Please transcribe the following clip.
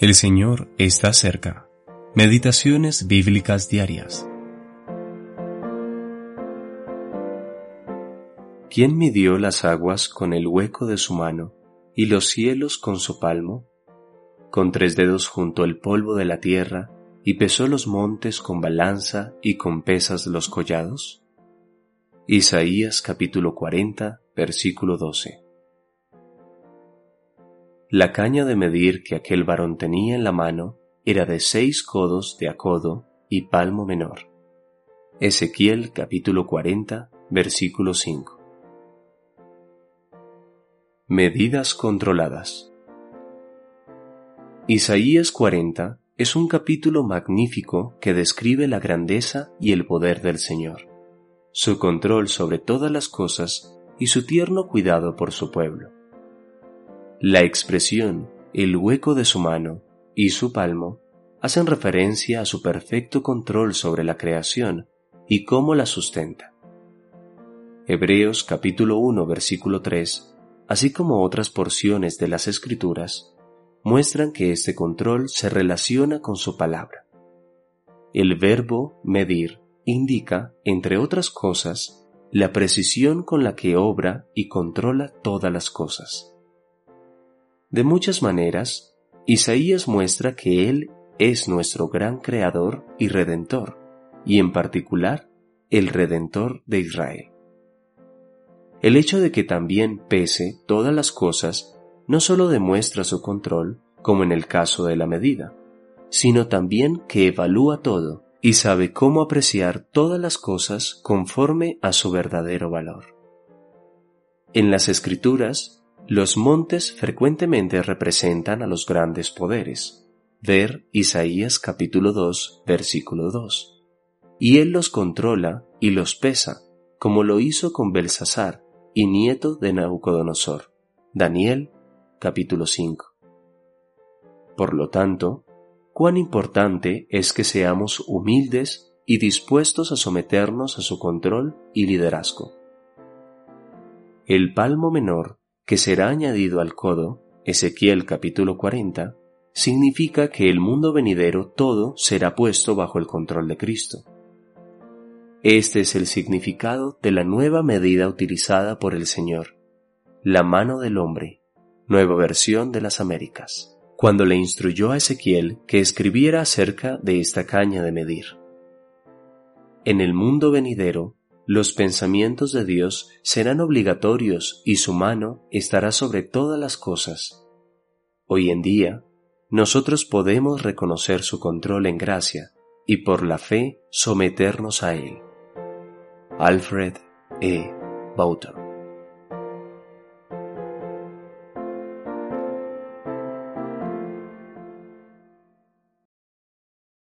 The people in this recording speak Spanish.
El Señor está cerca. Meditaciones bíblicas diarias. ¿Quién midió las aguas con el hueco de su mano y los cielos con su palmo? Con tres dedos juntó el polvo de la tierra y pesó los montes con balanza y con pesas los collados? Isaías capítulo 40, versículo 12. La caña de medir que aquel varón tenía en la mano era de seis codos de a codo y palmo menor. Ezequiel capítulo 40, versículo 5. Medidas controladas. Isaías 40 es un capítulo magnífico que describe la grandeza y el poder del Señor, su control sobre todas las cosas y su tierno cuidado por su pueblo. La expresión el hueco de su mano y su palmo hacen referencia a su perfecto control sobre la creación y cómo la sustenta. Hebreos capítulo 1 versículo 3, así como otras porciones de las Escrituras, muestran que este control se relaciona con su palabra. El verbo medir indica, entre otras cosas, la precisión con la que obra y controla todas las cosas. De muchas maneras, Isaías muestra que Él es nuestro gran creador y redentor, y en particular el redentor de Israel. El hecho de que también pese todas las cosas no solo demuestra su control, como en el caso de la medida, sino también que evalúa todo y sabe cómo apreciar todas las cosas conforme a su verdadero valor. En las escrituras los montes frecuentemente representan a los grandes poderes. Ver Isaías capítulo 2, versículo 2. Y él los controla y los pesa, como lo hizo con Belsasar y nieto de Nabucodonosor. Daniel capítulo 5. Por lo tanto, cuán importante es que seamos humildes y dispuestos a someternos a su control y liderazgo. El palmo menor que será añadido al codo, Ezequiel capítulo 40, significa que el mundo venidero todo será puesto bajo el control de Cristo. Este es el significado de la nueva medida utilizada por el Señor, la mano del hombre, nueva versión de las Américas, cuando le instruyó a Ezequiel que escribiera acerca de esta caña de medir. En el mundo venidero, los pensamientos de Dios serán obligatorios y su mano estará sobre todas las cosas. Hoy en día, nosotros podemos reconocer su control en gracia y por la fe someternos a él. Alfred E. Bauter